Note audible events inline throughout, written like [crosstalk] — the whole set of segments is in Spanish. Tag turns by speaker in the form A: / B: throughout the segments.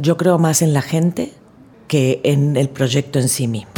A: Yo creo más en la gente que en el proyecto en sí mismo.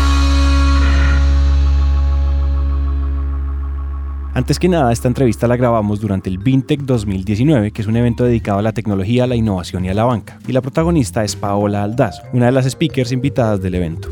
B: Antes que nada, esta entrevista la grabamos durante el Vintech 2019, que es un evento dedicado a la tecnología, la innovación y a la banca. Y la protagonista es Paola Aldaz, una de las speakers invitadas del evento.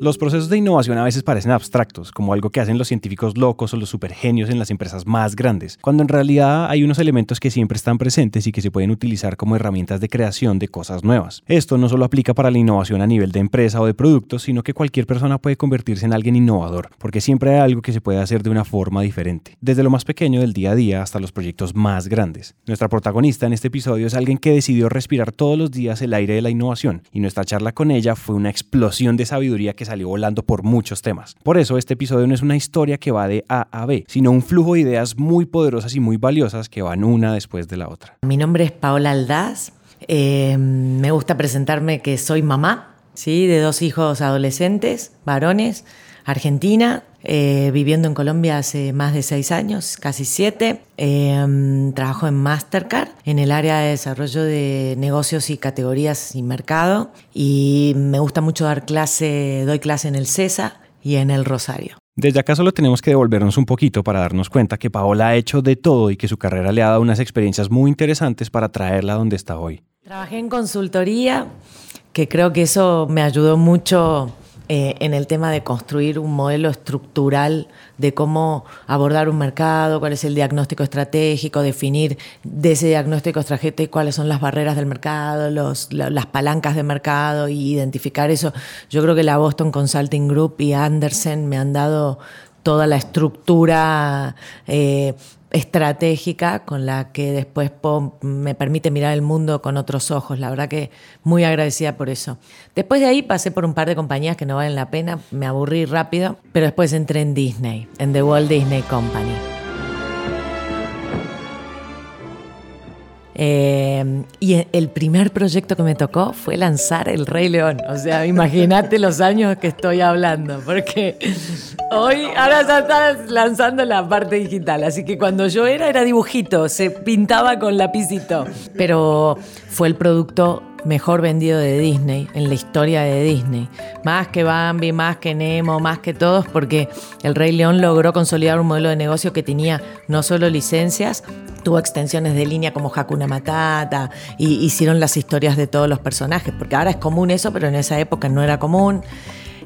B: Los procesos de innovación a veces parecen abstractos, como algo que hacen los científicos locos o los supergenios en las empresas más grandes, cuando en realidad hay unos elementos que siempre están presentes y que se pueden utilizar como herramientas de creación de cosas nuevas. Esto no solo aplica para la innovación a nivel de empresa o de productos, sino que cualquier persona puede convertirse en alguien innovador, porque siempre hay algo que se puede hacer de una forma diferente, desde lo más pequeño del día a día hasta los proyectos más grandes. Nuestra protagonista en este episodio es alguien que decidió respirar todos los días el aire de la innovación, y nuestra charla con ella fue una explosión de sabiduría que salió volando por muchos temas. Por eso este episodio no es una historia que va de A a B, sino un flujo de ideas muy poderosas y muy valiosas que van una después de la otra.
A: Mi nombre es Paola Aldaz. Eh, me gusta presentarme que soy mamá, ¿sí? de dos hijos adolescentes, varones, argentina, eh, viviendo en Colombia hace más de seis años, casi siete. Eh, trabajo en Mastercard, en el área de desarrollo de negocios y categorías y mercado. Y me gusta mucho dar clase, doy clase en el CESA y en el Rosario.
B: Desde acá solo tenemos que devolvernos un poquito para darnos cuenta que Paola ha hecho de todo y que su carrera le ha dado unas experiencias muy interesantes para traerla donde está hoy.
A: Trabajé en consultoría, que creo que eso me ayudó mucho eh, en el tema de construir un modelo estructural de cómo abordar un mercado, cuál es el diagnóstico estratégico, definir de ese diagnóstico estratégico cuáles son las barreras del mercado, los, las palancas de mercado y identificar eso. Yo creo que la Boston Consulting Group y Andersen me han dado toda la estructura eh, estratégica con la que después me permite mirar el mundo con otros ojos. La verdad que muy agradecida por eso. Después de ahí pasé por un par de compañías que no valen la pena, me aburrí rápido, pero después entré en Disney, en The Walt Disney Company. Eh, y el primer proyecto que me tocó fue lanzar El Rey León. O sea, imagínate los años que estoy hablando, porque hoy, ahora ya estás lanzando la parte digital. Así que cuando yo era, era dibujito, se pintaba con lapicito. Pero fue el producto mejor vendido de Disney, en la historia de Disney. Más que Bambi, más que Nemo, más que todos, porque el Rey León logró consolidar un modelo de negocio que tenía no solo licencias, tuvo extensiones de línea como Hakuna Matata, y hicieron las historias de todos los personajes, porque ahora es común eso, pero en esa época no era común.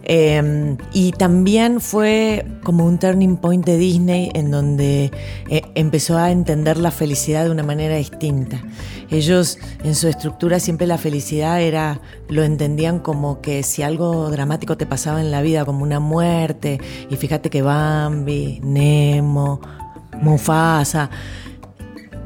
A: Eh, y también fue como un turning point de Disney en donde eh, empezó a entender la felicidad de una manera distinta. Ellos en su estructura siempre la felicidad era, lo entendían como que si algo dramático te pasaba en la vida, como una muerte, y fíjate que Bambi, Nemo, Mufasa,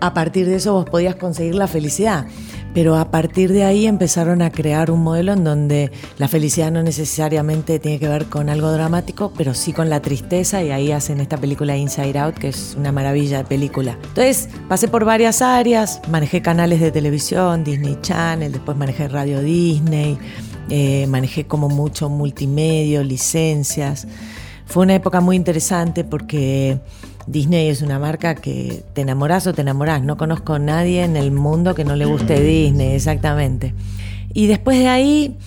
A: a partir de eso vos podías conseguir la felicidad. Pero a partir de ahí empezaron a crear un modelo en donde la felicidad no necesariamente tiene que ver con algo dramático, pero sí con la tristeza y ahí hacen esta película Inside Out, que es una maravilla de película. Entonces pasé por varias áreas, manejé canales de televisión, Disney Channel, después manejé Radio Disney, eh, manejé como mucho multimedia, licencias. Fue una época muy interesante porque Disney es una marca que te enamorás o te enamorás. No conozco a nadie en el mundo que no le guste Disney, exactamente. Y después de ahí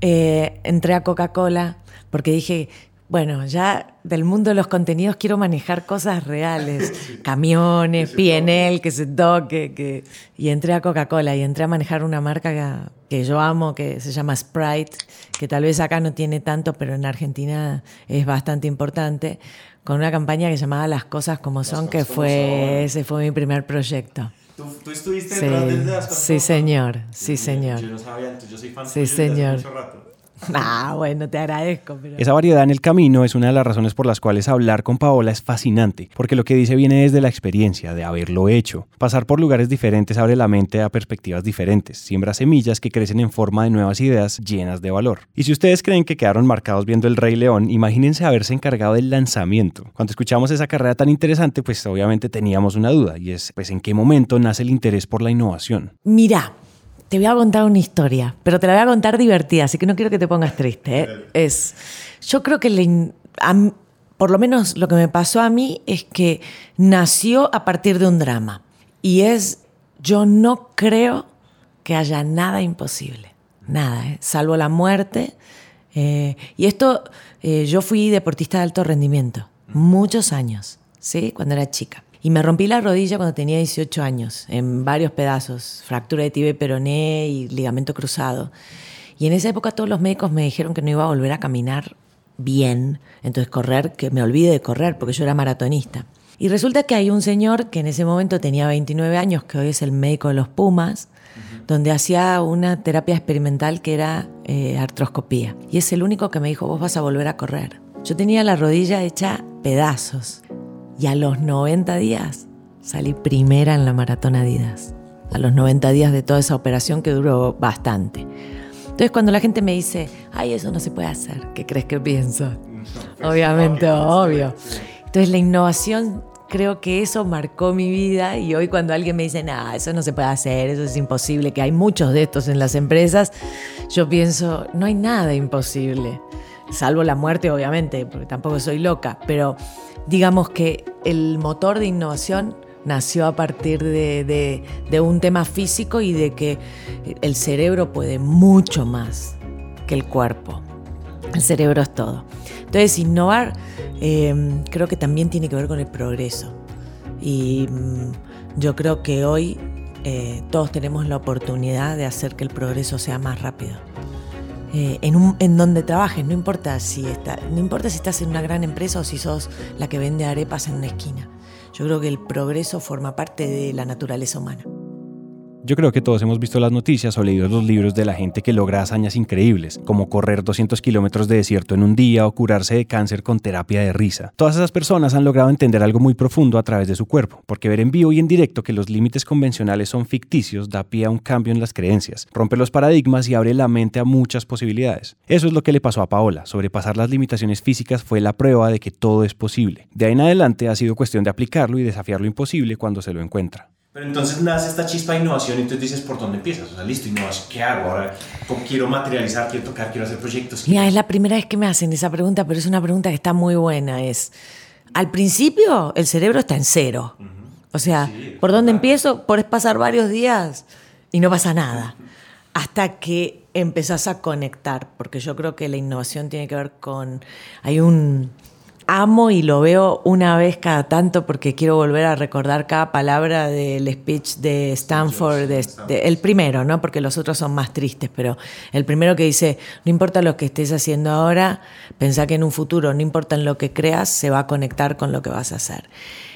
A: eh, entré a Coca-Cola porque dije, Bueno, ya del mundo de los contenidos quiero manejar cosas reales, [laughs] camiones, PNL, que se toque, que... y entré a Coca-Cola y entré a manejar una marca que, yo amo, que se llama Sprite, que tal vez acá no tiene tanto, pero en Argentina es bastante importante, con una campaña que se llamaba Las cosas como son, que fue ese fue mi primer proyecto.
B: ¿Tú, estuviste detrás de las cosas
A: Sí, señor, sí, señor.
B: Yo no sabía, yo soy fan
A: sí, señor. mucho rato. [laughs] Ah, bueno, te agradezco.
B: Esa variedad en el camino es una de las razones por las cuales hablar con Paola es fascinante, porque lo que dice viene desde la experiencia, de haberlo hecho. Pasar por lugares diferentes abre la mente a perspectivas diferentes, siembra semillas que crecen en forma de nuevas ideas llenas de valor. Y si ustedes creen que quedaron marcados viendo El Rey León, imagínense haberse encargado del lanzamiento. Cuando escuchamos esa carrera tan interesante, pues obviamente teníamos una duda, y es, pues, ¿en qué momento nace el interés por la innovación?
A: Mira, te voy a contar una historia, pero te la voy a contar divertida, así que no quiero que te pongas triste. ¿eh? Es, yo creo que por lo menos lo que me pasó a mí es que nació a partir de un drama. Y es, yo no creo que haya nada imposible, nada, ¿eh? salvo la muerte. Eh, y esto, yo fui deportista de alto rendimiento, muchos años, ¿sí? Cuando era chica. Y me rompí la rodilla cuando tenía 18 años, en varios pedazos, fractura de tibia peroné y ligamento cruzado. Y en esa época todos los médicos me dijeron que no iba a volver a caminar bien, entonces correr, que me olvide de correr, porque yo era maratonista. Y resulta que hay un señor que en ese momento tenía 29 años, que hoy es el médico de los Pumas, donde hacía una terapia experimental que era eh, artroscopía. Y es el único que me dijo, vos vas a volver a correr. Yo tenía la rodilla hecha pedazos. Y a los 90 días salí primera en la maratón Adidas. A los 90 días de toda esa operación que duró bastante. Entonces cuando la gente me dice, ay, eso no se puede hacer, ¿qué crees que pienso? Obviamente, obvio. Entonces la innovación, creo que eso marcó mi vida y hoy cuando alguien me dice, no, eso no se puede hacer, eso es imposible, que hay muchos de estos en las empresas, yo pienso, no hay nada imposible, salvo la muerte, obviamente, porque tampoco soy loca, pero digamos que el motor de innovación nació a partir de, un tema físico y de que el cerebro puede mucho más que el cuerpo. El cerebro es todo. Entonces, innovar em, creo que también tiene que ver con el progreso. Y mm, yo creo que hoy eh, todos tenemos la oportunidad de hacer que el progreso sea más rápido. Eh, en, donde trabajes, no importa, si está, no importa si estás en una gran empresa o si sos la que vende arepas en una esquina. Yo creo que el progreso forma parte de la naturaleza humana.
B: Yo creo que todos hemos visto las noticias o leído los libros de la gente que logra hazañas increíbles, como correr 200 kilómetros de desierto en un día o curarse de cáncer con terapia de risa. Todas esas personas han logrado entender algo muy profundo a través de su cuerpo, porque ver en vivo y en directo que los límites convencionales son ficticios da pie a un cambio en las creencias, rompe los paradigmas y abre la mente a muchas posibilidades. Eso es lo que le pasó a Paola. Sobrepasar las limitaciones físicas fue la prueba de que todo es posible. De ahí en adelante ha sido cuestión de aplicarlo y desafiar lo imposible cuando se lo encuentra. Pero entonces nace esta chispa de innovación y entonces dices, ¿por dónde empiezas? O sea, listo, innovación, ¿qué hago? Ahora quiero materializar, quiero tocar, quiero hacer proyectos.
A: Mira, es la primera vez que me hacen esa pregunta, pero es una pregunta que está muy buena. Es, al principio el cerebro está en cero. O sea, ¿por dónde empiezo? Puedes pasar varios días y no pasa nada. Hasta que empezás a conectar, porque yo creo que la innovación tiene que ver con... Hay un amo y lo veo una vez cada tanto porque quiero volver a recordar cada palabra del speech de Stanford, el primero, ¿no? Porque los otros son más tristes, pero el primero que dice, no importa lo que estés haciendo ahora, pensá que en un futuro, no importa en lo que creas, se va a conectar con lo que vas a hacer.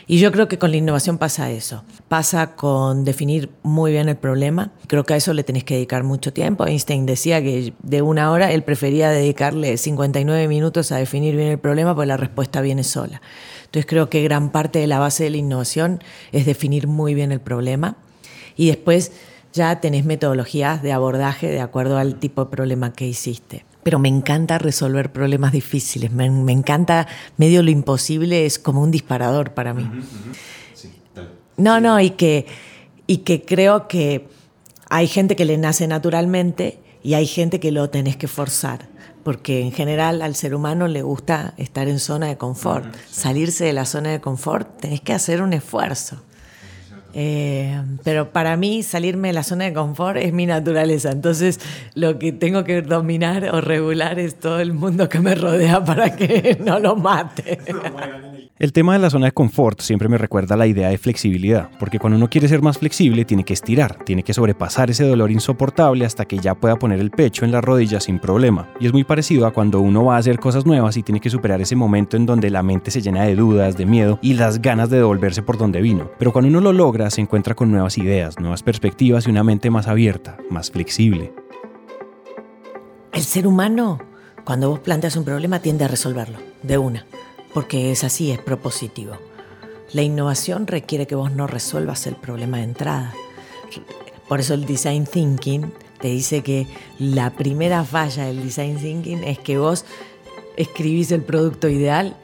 A: Y yo creo que con la innovación pasa eso. Pasa con definir muy bien el problema. Creo que a eso le tenés que dedicar mucho tiempo. Einstein decía que de una hora él prefería dedicarle 59 minutos a definir bien el problema porque la respuesta viene sola. Entonces creo que gran parte de la base de la innovación es definir muy bien el problema y después ya tenés metodologías de abordaje de acuerdo al tipo de problema que hiciste pero me encanta resolver problemas difíciles, me, encanta, medio lo imposible es como un disparador para mí. no, no, y que, y que creo que hay gente que le nace naturalmente y hay gente que lo tenés que forzar, porque en general al ser humano le gusta estar en zona de confort. Salirse de la zona de confort tenés que hacer un esfuerzo. Eh, pero para mí salirme de la zona de confort es mi naturaleza. Entonces lo que tengo que dominar o regular es todo el mundo que me rodea para que [laughs] no lo mate.
B: El tema de la zona de confort siempre me recuerda la idea de flexibilidad, porque cuando uno quiere ser más flexible tiene que estirar, tiene que sobrepasar ese dolor insoportable hasta que ya pueda poner el pecho en las rodillas sin problema. Y es muy parecido a cuando uno va a hacer cosas nuevas y tiene que superar ese momento en donde la mente se llena de dudas, de miedo y las ganas de devolverse por donde vino. Pero cuando uno lo logra se encuentra con nuevas ideas, nuevas perspectivas y una mente más abierta, más flexible.
A: El ser humano, cuando vos planteas un problema, tiende a resolverlo, de una porque es así, es propositivo. La innovación requiere que vos no resuelvas el problema de entrada. Por eso el design thinking te dice que la primera falla del design thinking es que vos escribís el producto ideal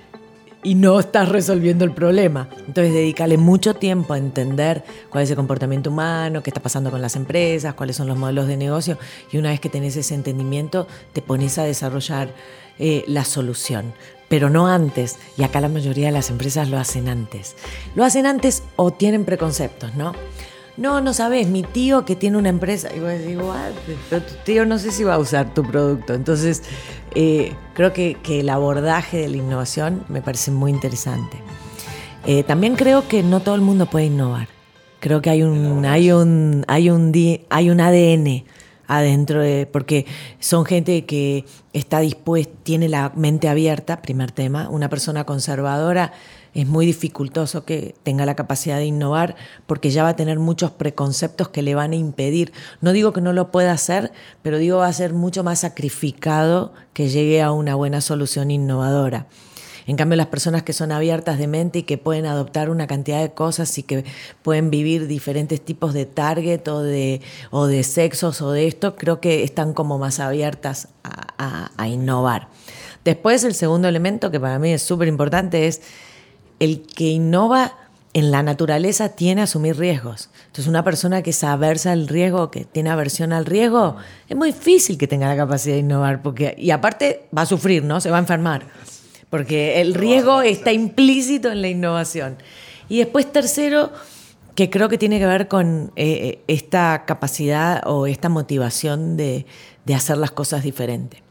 A: y no estás resolviendo el problema. Entonces, dedícale mucho tiempo a entender cuál es el comportamiento humano, qué está pasando con las empresas, cuáles son los modelos de negocio. Y una vez que tenés ese entendimiento, te pones a desarrollar eh, la solución pero no antes. Y acá la mayoría de las empresas lo hacen antes. Lo hacen antes o tienen preconceptos, ¿no? No, no sabes, mi tío que tiene una empresa, y vos decís, pero tu tío no sé si va a usar tu producto. Entonces, eh, creo que, el abordaje de la innovación me parece muy interesante. Eh, también creo que no todo el mundo puede innovar. Creo que hay un, hay un, hay un, hay un ADN adentro de, porque son gente que está dispuesta, tiene la mente abierta, primer tema, una persona conservadora es muy dificultoso que tenga la capacidad de innovar porque ya va a tener muchos preconceptos que le van a impedir. No digo que no lo pueda hacer, pero digo va a ser mucho más sacrificado que llegue a una buena solución innovadora. En cambio, las personas que son abiertas de mente y que pueden adoptar una cantidad de cosas y que pueden vivir diferentes tipos de target o de, o de sexos o de esto, creo que están como más abiertas a, innovar. Después, el segundo elemento que para mí es súper importante es el que innova en la naturaleza tiene a asumir riesgos. Entonces, una persona que es aversa al riesgo, que tiene aversión al riesgo, es muy difícil que tenga la capacidad de innovar, porque, y aparte va a sufrir, ¿no? Se va a enfermar porque el riesgo está implícito en la innovación. Y después tercero, que creo que tiene que ver con eh, eh, esta capacidad o esta motivación de, hacer las cosas diferentes.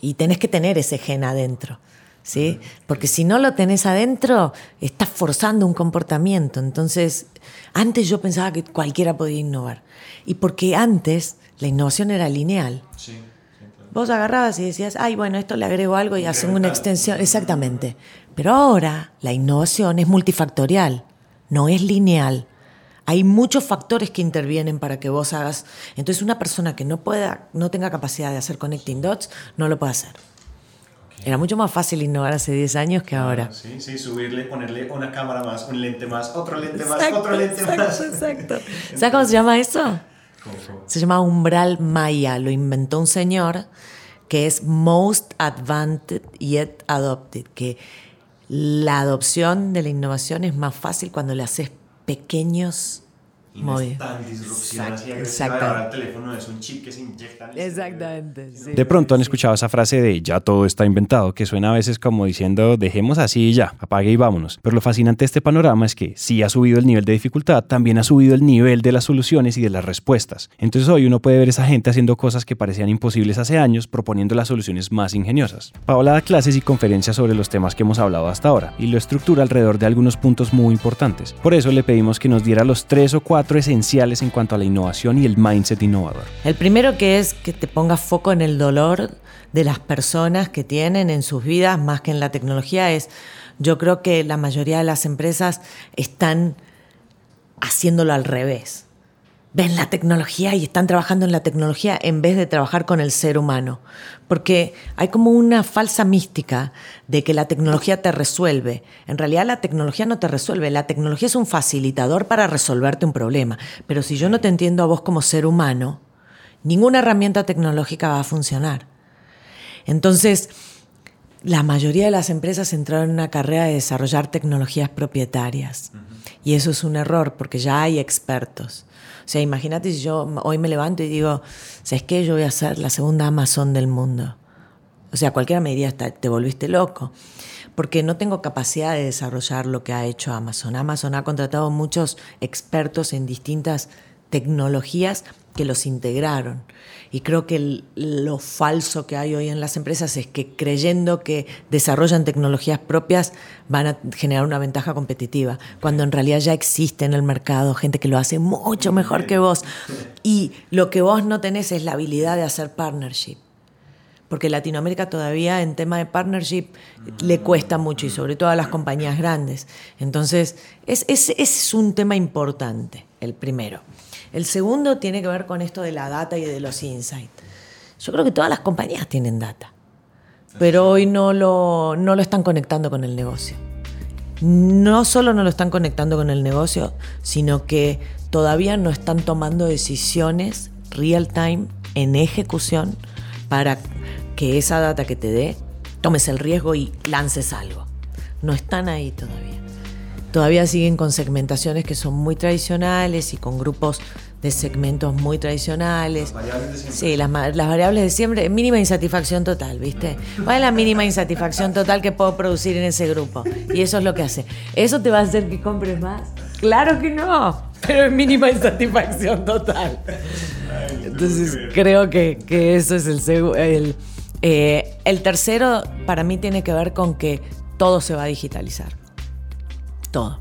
A: Y tenés que tener ese gen adentro. ¿Sí? Porque si no lo tenés adentro, estás forzando un comportamiento. Entonces, antes yo pensaba que cualquiera podía innovar. Y porque antes la innovación era lineal. Sí. Vos agarrabas y decías, ay, bueno, esto le agrego algo y hacen una extensión. Exactamente. Pero ahora la innovación es multifactorial, no es lineal. Hay muchos factores que intervienen para que vos hagas. Entonces, una persona que no pueda, no tenga capacidad de hacer connecting dots, no lo puede hacer. Era mucho más fácil innovar hace 10 años que ahora.
C: Sí, sí, subirle, ponerle una cámara más, un lente más, otro lente más, otro lente
A: más. Exacto. [laughs] ¿Sabes cómo se llama eso? Se llama umbral maya, lo inventó un señor que es Most Advanced Yet Adopted, que la adopción de la innovación es más fácil cuando le haces pequeños
C: muy tan disrupción Exacto. Ahora el teléfono es un chip que se inyecta.
A: Exactamente.
B: De pronto han escuchado esa frase de ya todo está inventado, que suena a veces como diciendo dejemos así y ya, apague y vámonos. Pero lo fascinante de este panorama es que si ha subido el nivel de dificultad, también ha subido el nivel de las soluciones y de las respuestas. Entonces hoy uno puede ver esa gente haciendo cosas que parecían imposibles hace años, proponiendo las soluciones más ingeniosas. Paola da clases y conferencias sobre los temas que hemos hablado hasta ahora y lo estructura alrededor de algunos puntos muy importantes. Por eso le pedimos que nos diera los tres o cuatro esenciales en cuanto a la innovación y el mindset innovador.
A: El primero que es que te pongas foco en el dolor de las personas que tienen en sus vidas más que en la tecnología es, yo creo que la mayoría de las empresas están haciéndolo al revés ven la tecnología y están trabajando en la tecnología en vez de trabajar con el ser humano. Porque hay como una falsa mística de que la tecnología te resuelve. En realidad la tecnología no te resuelve, la tecnología es un facilitador para resolverte un problema. Pero si yo no te entiendo a vos como ser humano, ninguna herramienta tecnológica va a funcionar. Entonces, la mayoría de las empresas entraron en una carrera de desarrollar tecnologías propietarias. Y eso es un error porque ya hay expertos. O sea, imagínate si yo hoy me levanto y digo, ¿sabes qué? Yo voy a ser la segunda Amazon del mundo. O sea, cualquiera me diría, te volviste loco. porque no tengo capacidad de desarrollar lo que ha hecho Amazon. Amazon ha contratado muchos expertos en distintas tecnologías que los integraron. Y creo que lo falso que hay hoy en las empresas es que creyendo que desarrollan tecnologías propias van a generar una ventaja competitiva, cuando en realidad ya existe en el mercado gente que lo hace mucho mejor que vos. [laughs] Y lo que vos no tenés es la habilidad de hacer partnership. Porque Latinoamérica todavía en tema de partnership le cuesta mucho y sobre todo a las compañías grandes. Entonces, es, ese es un tema importante, el primero. El segundo tiene que ver con esto de la data y de los insights. Yo creo que todas las compañías tienen data, pero hoy no lo, no lo están conectando con el negocio. No solo no lo están conectando con el negocio, sino que todavía no están tomando decisiones real time en ejecución para que esa data que te dé tomes el riesgo y lances algo. No están ahí todavía. Todavía siguen con segmentaciones que son muy tradicionales y con grupos de segmentos muy tradicionales. Las variables de siempre. Sí, las, variables de siempre, mínima insatisfacción total, ¿viste? ¿Cuál es la mínima insatisfacción total que puedo producir en ese grupo? Y eso es lo que hace. ¿Eso te va a hacer que compres más? Claro que no, pero es mínima insatisfacción total. Entonces creo que, eso es el, el, eh, el tercero para mí tiene que ver con que todo se va a digitalizar. Todo.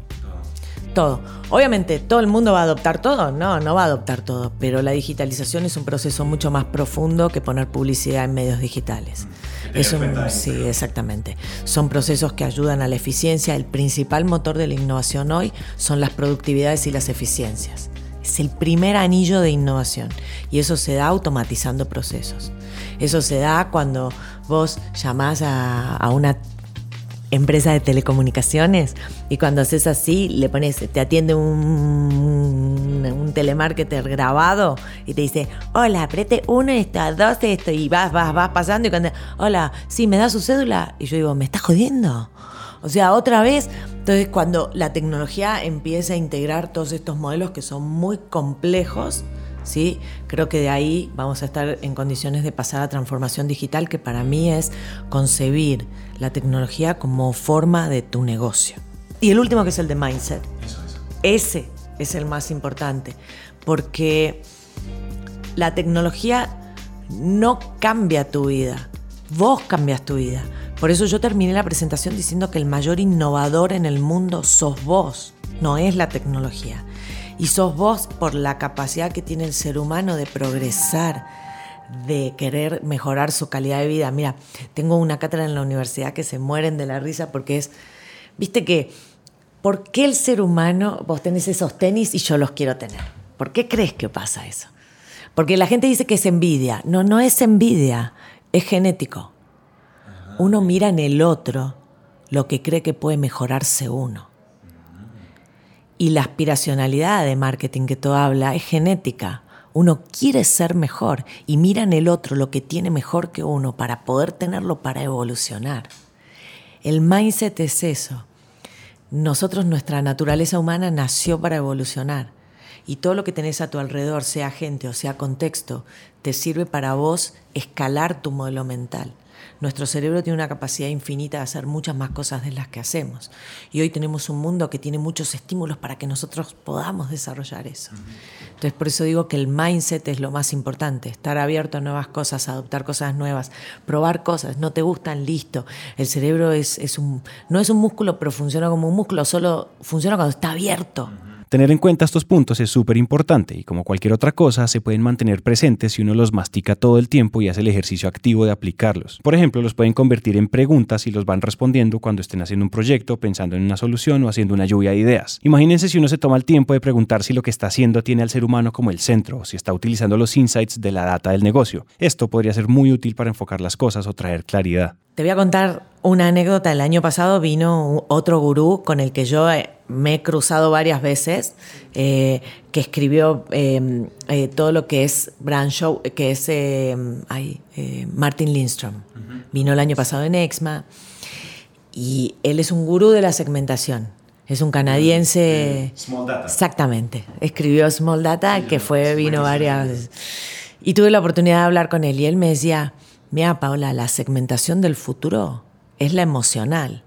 A: Todo. Obviamente, ¿todo el mundo va a adoptar todo? No, no va a adoptar todo, pero la digitalización es un proceso mucho más profundo que poner publicidad en medios digitales. Es un, sí, exactamente. Son procesos que ayudan a la eficiencia. El principal motor de la innovación hoy son las productividades y las eficiencias. Es el primer anillo de innovación y eso se da automatizando procesos. Eso se da cuando vos llamás a, a una empresa de telecomunicaciones y cuando haces así le pones, te atiende un, un telemarketer grabado y te dice, hola, apriete uno esto, dos esto y vas, vas, vas pasando y cuando, hola, sí, me da su cédula y yo digo, ¿me estás jodiendo? O sea, otra vez, entonces cuando la tecnología empieza a integrar todos estos modelos que son muy complejos, ¿sí? Creo que de ahí vamos a estar en condiciones de pasar a transformación digital, que para mí es concebir la tecnología como forma de tu negocio. Y el último que es el de mindset. Ese es el más importante, porque la tecnología no cambia tu vida, vos cambias tu vida. Por eso yo terminé la presentación diciendo que el mayor innovador en el mundo sos vos, no es la tecnología. Y sos vos por la capacidad que tiene el ser humano de progresar, de querer mejorar su calidad de vida. Mira, tengo una cátedra en la universidad que se mueren de la risa porque es, viste que, ¿por qué el ser humano, vos tenés esos tenis y yo los quiero tener? ¿Por qué crees que pasa eso? Porque la gente dice que es envidia. No, no es envidia, es genético. Uno mira en el otro lo que cree que puede mejorarse uno. Y la aspiracionalidad de marketing que tú habla es genética. Uno quiere ser mejor y mira en el otro lo que tiene mejor que uno para poder tenerlo para evolucionar. El mindset es eso. Nosotros, nuestra naturaleza humana nació para evolucionar. Y todo lo que tenés a tu alrededor, sea gente o sea contexto, te sirve para vos escalar tu modelo mental. Nuestro cerebro tiene una capacidad infinita de hacer muchas más cosas de las que hacemos. Y hoy tenemos un mundo que tiene muchos estímulos para que nosotros podamos desarrollar eso. Entonces, por eso digo que el mindset es lo más importante, estar abierto a nuevas cosas, adoptar cosas nuevas, probar cosas, no te gustan, listo. El cerebro es, es un, no es un músculo, pero funciona como un músculo, solo funciona cuando está abierto.
B: Tener en cuenta estos puntos es súper importante y como cualquier otra cosa se pueden mantener presentes si uno los mastica todo el tiempo y hace el ejercicio activo de aplicarlos. Por ejemplo, los pueden convertir en preguntas y los van respondiendo cuando estén haciendo un proyecto, pensando en una solución o haciendo una lluvia de ideas. Imagínense si uno se toma el tiempo de preguntar si lo que está haciendo tiene al ser humano como el centro o si está utilizando los insights de la data del negocio. Esto podría ser muy útil para enfocar las cosas o traer claridad.
A: Te voy a contar una anécdota. El año pasado vino otro gurú con el que yo eh, me he cruzado varias veces, eh, que escribió em, eh, todo lo que es Brand Show, que es em, Martin Lindstrom. Vino el año pasado en Exma y él es un gurú de la segmentación. Es un canadiense.
C: Small Data.
A: Exactamente. Escribió Small Data, que fue, vino varias veces. Y tuve la oportunidad de hablar con él y él me decía, mira Paola, la segmentación del futuro es la emocional.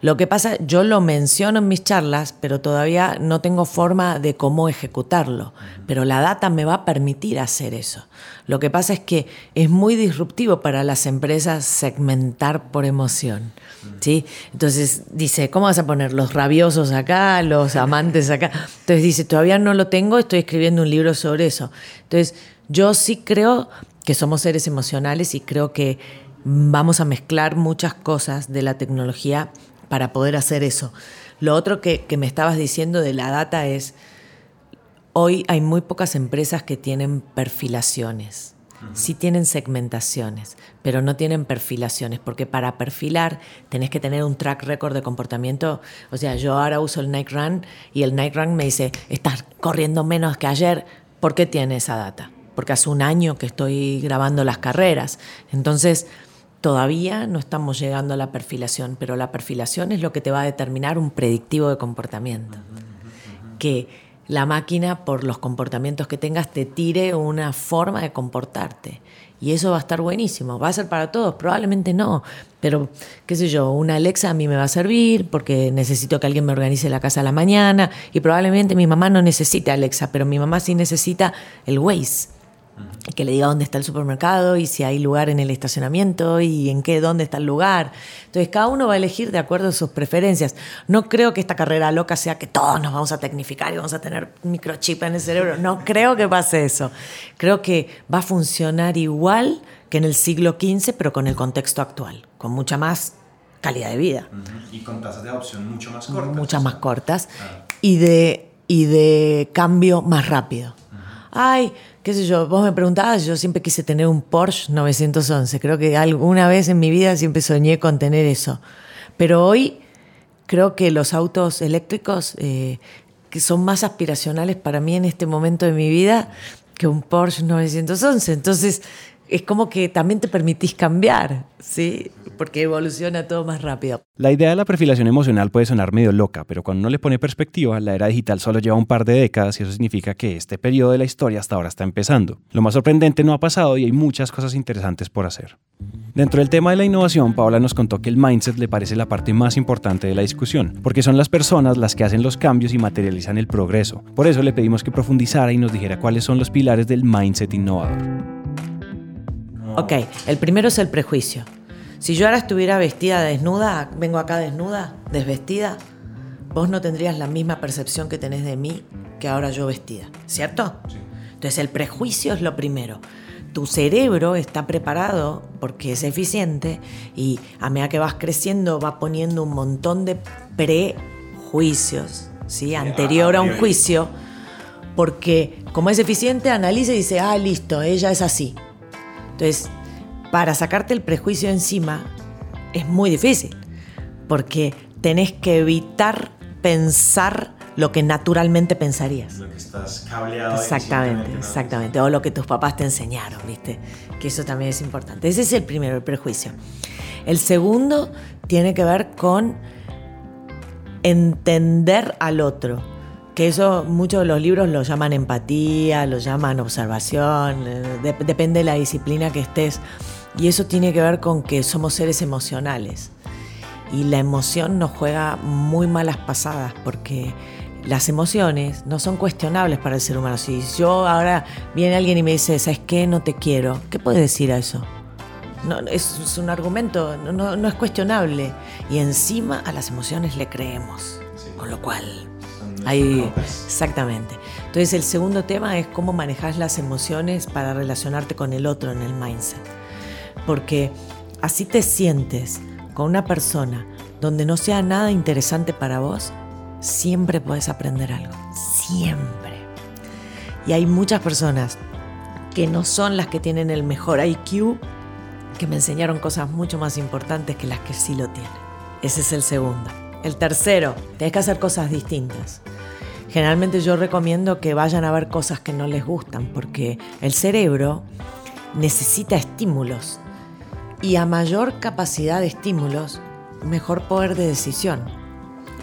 A: Lo que pasa, yo lo menciono en mis charlas, pero todavía no tengo forma de cómo ejecutarlo. Pero la data me va a permitir hacer eso. Lo que pasa es que es muy disruptivo para las empresas segmentar por emoción. ¿sí? Entonces dice, ¿cómo vas a poner los rabiosos acá, los [laughs] amantes acá? Entonces dice, todavía no lo tengo, estoy escribiendo un libro sobre eso. Entonces yo sí creo que somos seres emocionales y creo que vamos a mezclar muchas cosas de la tecnología para poder hacer eso. Lo otro que, me estabas diciendo de la data es, hoy hay muy pocas empresas que tienen perfilaciones. Sí tienen segmentaciones, pero no tienen perfilaciones, porque para perfilar tenés que tener un track record de comportamiento. O sea, yo ahora uso el Nike Run y el Nike Run me dice, estás corriendo menos que ayer, ¿por qué tiene esa data? Porque hace un año que estoy grabando las carreras. Entonces, Todavía no estamos llegando a la perfilación, pero la perfilación es lo que te va a determinar un predictivo de comportamiento. Que la máquina, por los comportamientos que tengas, te tire una forma de comportarte. Y eso va a estar buenísimo. ¿Va a ser para todos? Probablemente no. Pero, qué sé yo, una Alexa a mí me va a servir porque necesito que alguien me organice la casa a la mañana. Y probablemente mi mamá no necesite Alexa, pero mi mamá sí necesita el Waze que le diga dónde está el supermercado y si hay lugar en el estacionamiento y en qué, dónde está el lugar. Entonces, cada uno va a elegir de acuerdo a sus preferencias. No creo que esta carrera loca sea que todos nos vamos a tecnificar y vamos a tener microchip en el cerebro. No creo que pase eso. Creo que va a funcionar igual que en el siglo XV, pero con el contexto actual, con mucha más calidad de vida.
C: Y con tasas de adopción mucho más cortas.
A: Muchas más cortas. Ah. Y, de, y de cambio más rápido. Ay, sé yo, vos me preguntabas, yo siempre quise tener un Porsche 911. Creo que alguna vez en mi vida siempre soñé con tener eso. Pero hoy creo que los autos eléctricos, eh, que son más aspiracionales para mí en este momento de mi vida que un Porsche 911. Entonces, es como que también te permitís cambiar, ¿sí? Porque evoluciona todo más rápido.
B: La idea de la perfilación emocional puede sonar medio loca, pero cuando uno le pone perspectiva, la era digital solo lleva un par de décadas y eso significa que este periodo de la historia hasta ahora está empezando. Lo más sorprendente no ha pasado y hay muchas cosas interesantes por hacer. Dentro del tema de la innovación, Paola nos contó que el mindset le parece la parte más importante de la discusión, porque son las personas las que hacen los cambios y materializan el progreso. Por eso le pedimos que profundizara y nos dijera cuáles son los pilares del mindset innovador.
A: Ok, el primero es el prejuicio. Si yo ahora estuviera vestida desnuda, vengo acá desnuda, desvestida, vos no tendrías la misma percepción que tenés de mí que ahora yo vestida, ¿cierto? Entonces el prejuicio es lo primero. Tu cerebro está preparado porque es eficiente y a medida que vas creciendo va poniendo un montón de prejuicios, ¿sí? Anterior a un juicio, porque como es eficiente analiza y dice, ah, listo, ella es así. Entonces, para sacarte el prejuicio encima es muy difícil, porque tenés que evitar pensar lo que naturalmente pensarías.
C: Lo que estás cableado.
A: Exactamente, exactamente. O lo que tus papás te enseñaron, ¿viste? Que eso también es importante. Ese es el primero, el prejuicio. El segundo tiene que ver con entender al otro que eso muchos de los libros lo llaman empatía, lo llaman observación, eh, depende de la disciplina que estés. Y eso tiene que ver con que somos seres emocionales. Y la emoción nos juega muy malas pasadas porque las emociones no son cuestionables para el ser humano. Si yo ahora viene alguien y me dice, ¿sabes qué? No te quiero. ¿Qué puedes decir a eso? No, es, un argumento, no, no, es cuestionable. Y encima a las emociones le creemos. Con lo cual Ahí, exactamente. Entonces el segundo tema es cómo manejas las emociones para relacionarte con el otro en el mindset. Porque así te sientes con una persona donde no sea nada interesante para vos, siempre puedes aprender algo. Siempre. Y hay muchas personas que no son las que tienen el mejor IQ, que me enseñaron cosas mucho más importantes que las que sí lo tienen. Ese es el segundo. El tercero, tienes que hacer cosas distintas. Generalmente yo recomiendo que vayan a ver cosas que no les gustan porque el cerebro necesita estímulos y a mayor capacidad de estímulos, mejor poder de decisión.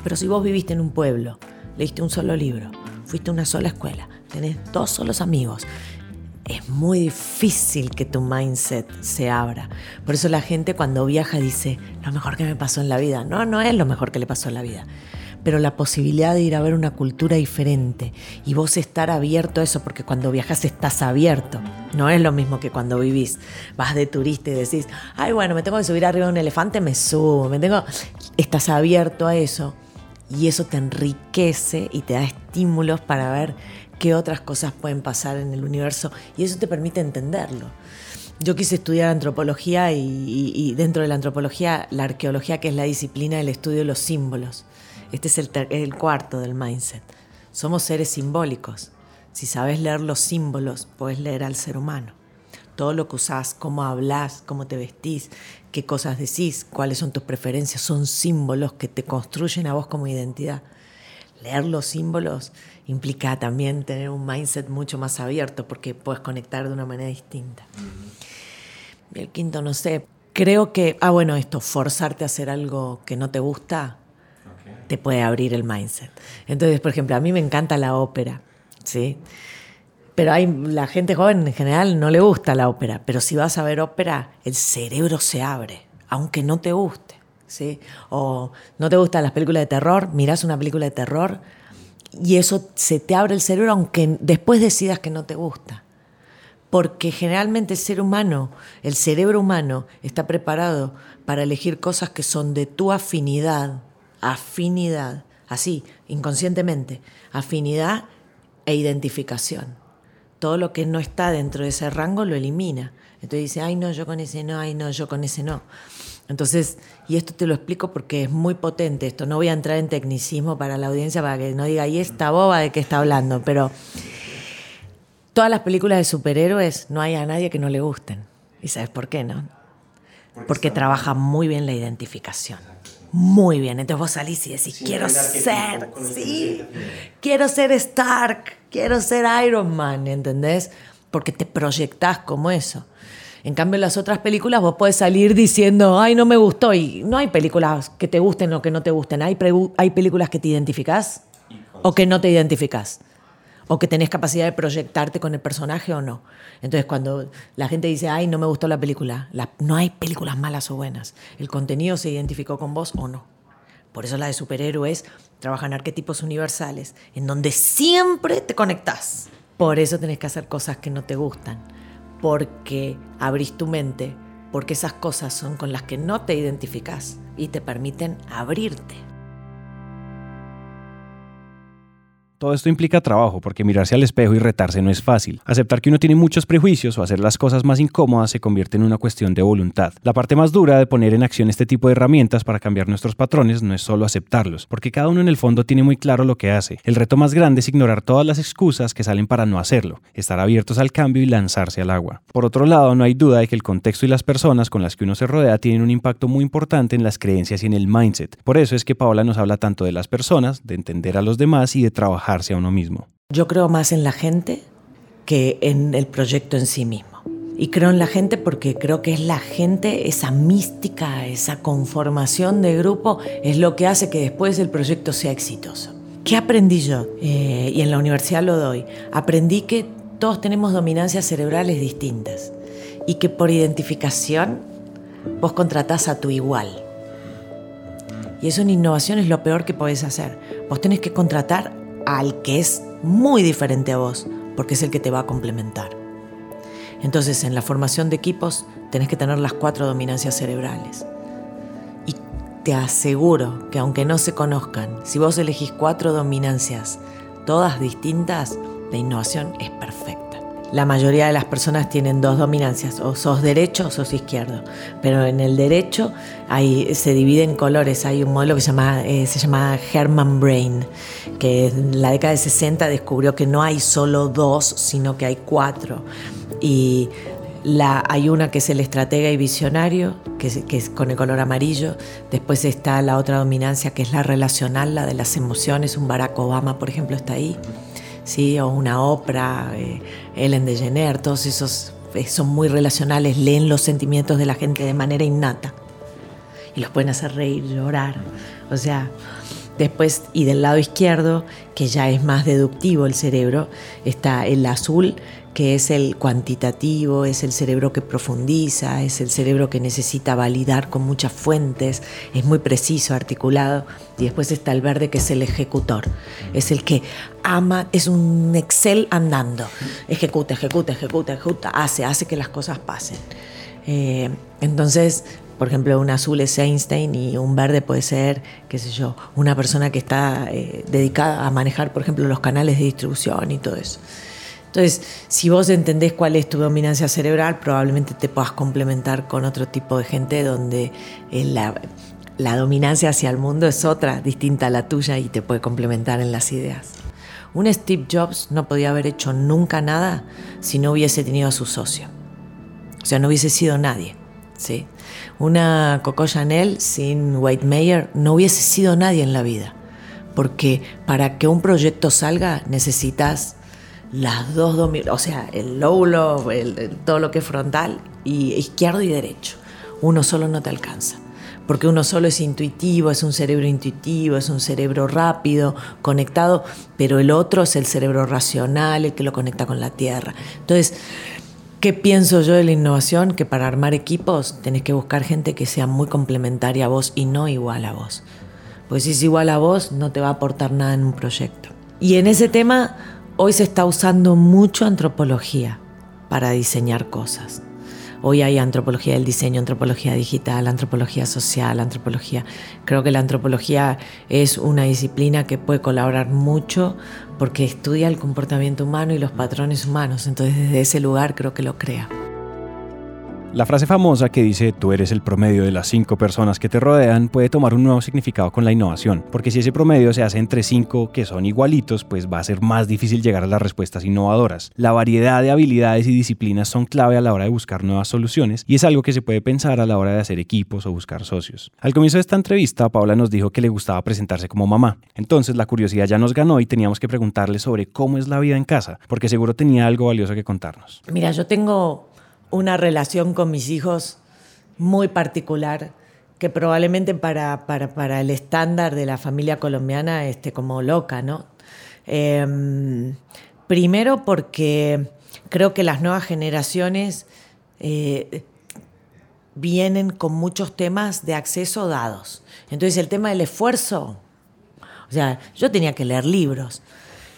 A: Pero si vos viviste en un pueblo, leíste un solo libro, fuiste a una sola escuela, tenés dos solos amigos, es muy difícil que tu mindset se abra. Por eso la gente cuando viaja dice, lo mejor que me pasó en la vida. No, no es lo mejor que le pasó en la vida. Pero la posibilidad de ir a ver una cultura diferente y vos estar abierto a eso, porque cuando viajas estás abierto. No es lo mismo que cuando vivís. Vas de turista y decís, ay, bueno, me tengo que subir arriba de un elefante, me subo. Me tengo... Estás abierto a eso y eso te enriquece y te da estímulos para ver qué otras cosas pueden pasar en el universo y eso te permite entenderlo. Yo quise estudiar antropología y, dentro de la antropología, la arqueología, que es la disciplina del estudio de los símbolos. Este es el, el cuarto del mindset. Somos seres simbólicos. Si sabes leer los símbolos, puedes leer al ser humano. Todo lo que usás, cómo hablas, cómo te vestís, qué cosas decís, cuáles son tus preferencias, son símbolos que te construyen a vos como identidad. Leer los símbolos implica también tener un mindset mucho más abierto porque puedes conectar de una manera distinta. El quinto, no sé, creo que, ah, bueno, esto, forzarte a hacer algo que no te gusta, te puede abrir el mindset. Entonces, por ejemplo, a mí me encanta la ópera, ¿sí? Pero hay, la gente joven en general no le gusta la ópera, pero si vas a ver ópera, el cerebro se abre, aunque no te guste. ¿sí? O no te gustan las películas de terror, miras una película de terror, y eso se te abre el cerebro aunque después decidas que no te gusta. Porque generalmente el ser humano, el cerebro humano, está preparado para elegir cosas que son de tu afinidad, afinidad, así, inconscientemente, afinidad e identificación. Todo lo que no está dentro de ese rango lo elimina. Entonces dice, ay no, yo con ese no, ay no, yo con ese no. Entonces, y esto te lo explico porque es muy potente esto, no voy a entrar en tecnicismo para la audiencia para que no diga, ¿y esta boba de qué está hablando? Pero todas las películas de superhéroes no hay a nadie que no le gusten. ¿Y sabes por qué, no? Porque trabaja muy bien la identificación. Muy bien. Entonces vos salís y decís, quiero ser, sí, quiero ser Stark, quiero ser Iron Man, ¿entendés? Porque te proyectás como eso. En cambio, en las otras películas vos podés salir diciendo, ay, no me gustó. Y no hay películas que te gusten o que no te gusten. Hay, hay películas que te identificás o que no te identificás. O que tenés capacidad de proyectarte con el personaje o no. Entonces, cuando la gente dice, ay, no me gustó la película, no hay películas malas o buenas. El contenido se identificó con vos o no. Por eso la de superhéroes trabajan arquetipos universales, en donde siempre te conectás. Por eso tenés que hacer cosas que no te gustan porque abrís tu mente, porque esas cosas son con las que no te identificas y te permiten abrirte.
B: Todo esto implica trabajo, porque mirarse al espejo y retarse no es fácil. Aceptar que uno tiene muchos prejuicios o hacer las cosas más incómodas se convierte en una cuestión de voluntad. La parte más dura de poner en acción este tipo de herramientas para cambiar nuestros patrones no es solo aceptarlos, porque cada uno en el fondo tiene muy claro lo que hace. El reto más grande es ignorar todas las excusas que salen para no hacerlo, estar abiertos al cambio y lanzarse al agua. Por otro lado, no hay duda de que el contexto y las personas con las que uno se rodea tienen un impacto muy importante en las creencias y en el mindset. Por eso es que Paola nos habla tanto de las personas, de entender a los demás y de trabajar a uno mismo?
A: Yo creo más en la gente que en el proyecto en sí mismo. Y creo en la gente porque creo que es la gente, esa mística, esa conformación de grupo, es lo que hace que después el proyecto sea exitoso. ¿Qué aprendí yo? Eh, y en la universidad lo doy. Aprendí que todos tenemos dominancias cerebrales distintas y que por identificación vos contratás a tu igual. Y eso en innovación es lo peor que podés hacer. Vos tenés que contratar al que es muy diferente a vos, porque es el que te va a complementar. Entonces, en la formación de equipos tenés que tener las cuatro dominancias cerebrales. Y te aseguro que aunque no se conozcan, si vos elegís cuatro dominancias, todas distintas, la innovación es perfecta la mayoría de las personas tienen dos dominancias, o sos derecho o sos izquierdo. Pero en el derecho hay, se divide en colores. Hay un modelo que se llama, eh, se llama Herman Brain, que en la década de 60 descubrió que no hay solo dos, sino que hay cuatro. Y hay una que es el estratega y visionario, que es, con el color amarillo. Después está la otra dominancia, que es la relacional, la de las emociones. Un Barack Obama, por ejemplo, está ahí. ¿Sí? o una ópera, eh, Ellen DeGeneres, todos esos eh, son muy relacionales, leen los sentimientos de la gente de manera innata y los pueden hacer reír, llorar. O sea, Después, y del lado izquierdo, que ya es más deductivo el cerebro, está el azul, que es el cuantitativo, es el cerebro que profundiza, es el cerebro que necesita validar con muchas fuentes, es muy preciso, articulado. Y después está el verde, que es el ejecutor, es el que ama, es un Excel andando, ejecuta, ejecuta, ejecuta, ejecuta, hace, hace que las cosas pasen. Eh, entonces, por ejemplo, un azul es Einstein y un verde puede ser, qué sé yo, una persona que está eh, dedicada a manejar, por ejemplo, los canales de distribución y todo eso. Entonces, si vos entendés cuál es tu dominancia cerebral, probablemente te puedas complementar con otro tipo de gente donde eh, la, la dominancia hacia el mundo es otra, distinta a la tuya y te puede complementar en las ideas. Un Steve Jobs no podía haber hecho nunca nada si no hubiese tenido a su socio. O sea, no hubiese sido nadie. ¿sí? Una Coco Chanel sin Wade Mayer no hubiese sido nadie en la vida, porque para que un proyecto salga necesitas las dos o sea, el lóbulo, todo lo que es frontal, y izquierdo y derecho. Uno solo no te alcanza, porque uno solo es intuitivo, es un cerebro intuitivo, es un cerebro rápido, conectado, pero el otro es el cerebro racional, el que lo conecta con la tierra. Entonces, ¿Qué pienso yo de la innovación? Que para armar equipos tenés que buscar gente que sea muy complementaria a vos y no igual a vos. Pues si es igual a vos, no te va a aportar nada en un proyecto. Y en ese tema, hoy se está usando mucho antropología para diseñar cosas. Hoy hay antropología del diseño, antropología digital, antropología social, antropología. Creo que la antropología es una disciplina que puede colaborar mucho porque estudia el comportamiento humano y los patrones humanos. Entonces desde ese lugar creo que lo crea.
B: La frase famosa que dice tú eres el promedio de las cinco personas que te rodean puede tomar un nuevo significado con la innovación, porque si ese promedio se hace entre cinco que son igualitos, pues va a ser más difícil llegar a las respuestas innovadoras. La variedad de habilidades y disciplinas son clave a la hora de buscar nuevas soluciones y es algo que se puede pensar a la hora de hacer equipos o buscar socios. Al comienzo de esta entrevista, Paula nos dijo que le gustaba presentarse como mamá. Entonces la curiosidad ya nos ganó y teníamos que preguntarle sobre cómo es la vida en casa, porque seguro tenía algo valioso que contarnos.
A: Mira, yo tengo una relación con mis hijos muy particular que probablemente para, para, el estándar de la familia colombiana esté como loca, ¿no? Em, primero porque creo que las nuevas generaciones eh, vienen con muchos temas de acceso dados. Entonces el tema del esfuerzo, o sea, yo tenía que leer libros,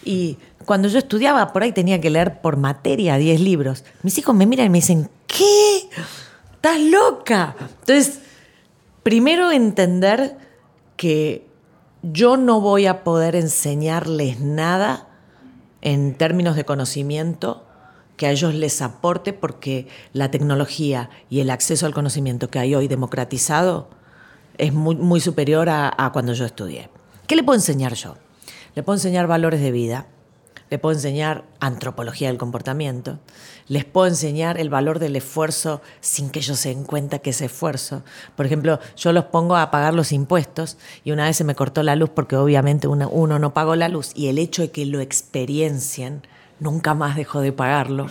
A: y cuando yo estudiaba, por ahí tenía que leer por materia 10 libros. Mis hijos me miran y me dicen, ¿qué? ¿Estás loca? Entonces, primero entender que yo no voy a poder enseñarles nada en términos de conocimiento que a ellos les aporte porque la tecnología y el acceso al conocimiento que hay hoy democratizado es muy, superior a, a cuando yo estudié. ¿Qué le puedo enseñar yo? Le puedo enseñar valores de vida, le puedo enseñar antropología del comportamiento, les puedo enseñar el valor del esfuerzo sin que ellos se den cuenta que es esfuerzo. Por ejemplo, yo los pongo a pagar los impuestos y una vez se me cortó la luz porque obviamente uno, no pagó la luz y el hecho de que lo experiencien nunca más dejó de pagarlo.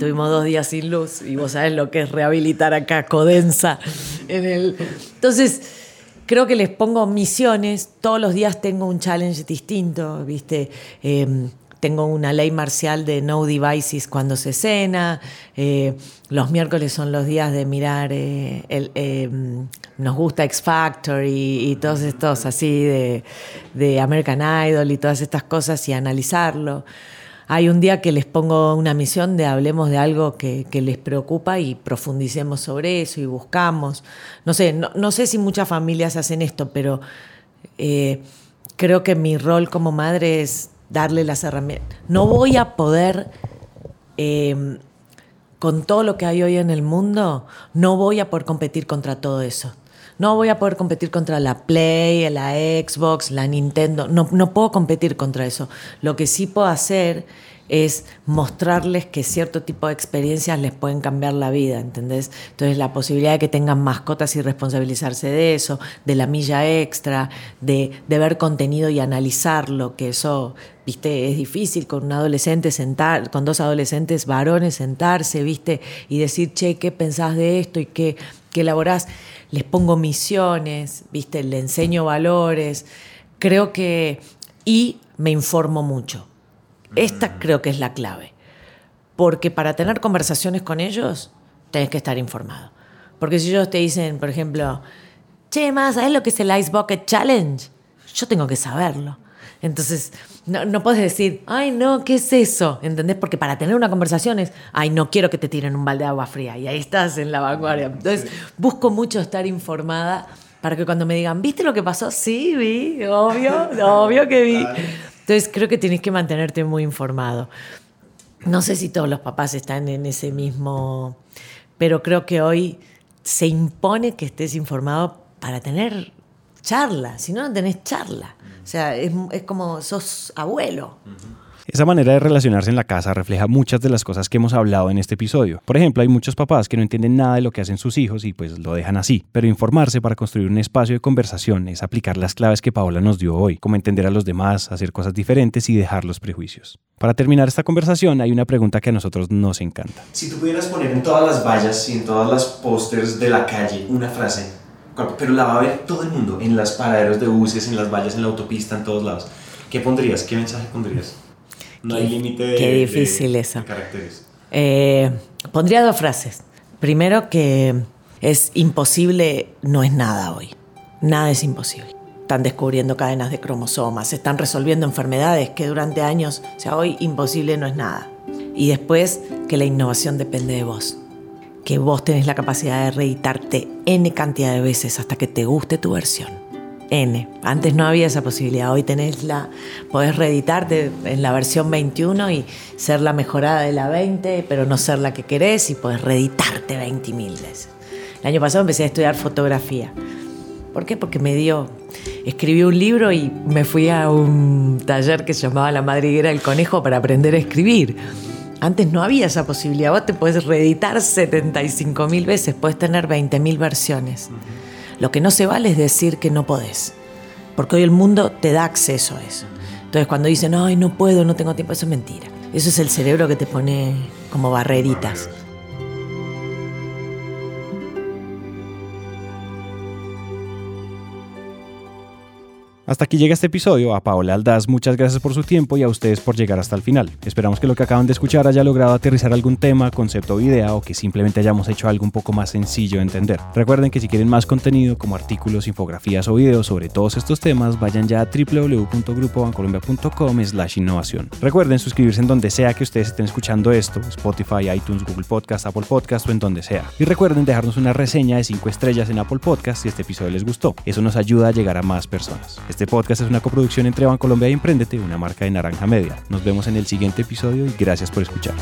A: Tuvimos dos días sin luz y vos sabés lo que es rehabilitar acá Codensa en el... Entonces, creo que les pongo misiones, todos los días tengo un challenge distinto, ¿viste? Em, tengo una ley marcial de no devices cuando se cena. Eh, los miércoles son los días de mirar, eh, em, nos gusta X Factor y, todos estos así de, American Idol y todas estas cosas y analizarlo. Hay un día que les pongo una misión de hablemos de algo que, les preocupa y profundicemos sobre eso y buscamos. No sé, no, sé si muchas familias hacen esto, pero eh, creo que mi rol como madre es darle las herramientas. No voy a poder, em, con todo lo que hay hoy en el mundo, no voy a poder competir contra todo eso. No voy a poder competir contra la Play, la Xbox, la Nintendo. No, no puedo competir contra eso. Lo que sí puedo hacer es mostrarles que cierto tipo de experiencias les pueden cambiar la vida, ¿entendés? Entonces la posibilidad de que tengan mascotas y responsabilizarse de eso, de la milla extra, de, de ver contenido y analizarlo, que eso, viste, es difícil con un adolescente sentar, con dos adolescentes varones sentarse, viste, y decir, che, ¿qué pensás de esto y qué, qué elaborás? Les pongo misiones, viste, le enseño valores creo que... Y me informo mucho. Esta mm. creo que es la clave. Porque para tener conversaciones con ellos, tenés que estar informado. Porque si ellos te dicen, por ejemplo, che, más, ¿sabes lo que es el Ice Bucket Challenge? Yo tengo que saberlo. Entonces, no, no puedes decir, ay, no, ¿qué es eso? ¿Entendés? Porque para tener una conversación es, ay, no quiero que te tiren un balde de agua fría. Y ahí estás en la vanguardia. Entonces, busco mucho estar informada para que cuando me digan, ¿viste lo que pasó? Sí, vi, obvio, obvio que vi. Entonces, creo que tienes que mantenerte muy informado. No sé si todos los papás están en ese mismo, pero creo que hoy se impone que estés informado para tener charla, si no, no tenés charla. O sea, es, como sos abuelo.
B: Esa manera de relacionarse en la casa refleja muchas de las cosas que hemos hablado en este episodio. Por ejemplo, hay muchos papás que no entienden nada de lo que hacen sus hijos y pues lo dejan así. Pero informarse para construir un espacio de conversación es aplicar las claves que Paola nos dio hoy, como entender a los demás, hacer cosas diferentes y dejar los prejuicios. Para terminar esta conversación hay una pregunta que a nosotros nos encanta.
C: Si tú pudieras poner en todas las vallas y en todas las pósters de la calle una frase, pero la va a ver todo el mundo, en las paraderos de buses, en las vallas, en la autopista, en todos lados, ¿qué pondrías? ¿Qué mensaje pondrías? No hay límite de,
A: qué difícil
C: eso. caracteres.
A: Eh, pondría dos frases. Primero que es imposible, no es nada hoy. Nada es imposible. Están descubriendo cadenas de cromosomas, están resolviendo enfermedades que durante años, o sea, hoy imposible no es nada. Y después que la innovación depende de vos. Que vos tenés la capacidad de reeditarte N cantidad de veces hasta que te guste tu versión. N. Antes no había esa posibilidad. Hoy tenés la, podés reeditarte en la versión 21 y ser la mejorada de la 20, pero no ser la que querés y podés reeditarte 20 mil veces. El año pasado empecé a estudiar fotografía. ¿Por qué? Porque me dio, escribí un libro y me fui a un taller que se llamaba La madriguera del conejo para aprender a escribir. Antes no había esa posibilidad. Vos te puedes reeditar 75 mil veces, puedes tener 20 mil versiones. Lo que no se vale es decir que no podés, porque hoy el mundo te da acceso a eso. Entonces cuando dicen, ay, no puedo, no tengo tiempo, eso es mentira. Eso es el cerebro que te pone como barreritas.
B: Hasta aquí llega este episodio. A Paola Aldaz, muchas gracias por su tiempo y a ustedes por llegar hasta el final. Esperamos que lo que acaban de escuchar haya logrado aterrizar algún tema, concepto o idea o que simplemente hayamos hecho algo un poco más sencillo de entender. Recuerden que si quieren más contenido como artículos, infografías o videos sobre todos estos temas, vayan ya a www.grupobancolombia.com slash innovación. Recuerden suscribirse en donde sea que ustedes estén escuchando esto, Spotify, iTunes, Google Podcast, Apple Podcast o en donde sea. Y recuerden dejarnos una reseña de 5 estrellas en Apple Podcast si este episodio les gustó. Eso nos ayuda a llegar a más personas. Este podcast es una coproducción entre Bancolombia y Emprendete, una marca de Naranja Media. Nos vemos en el siguiente episodio y gracias por escuchar.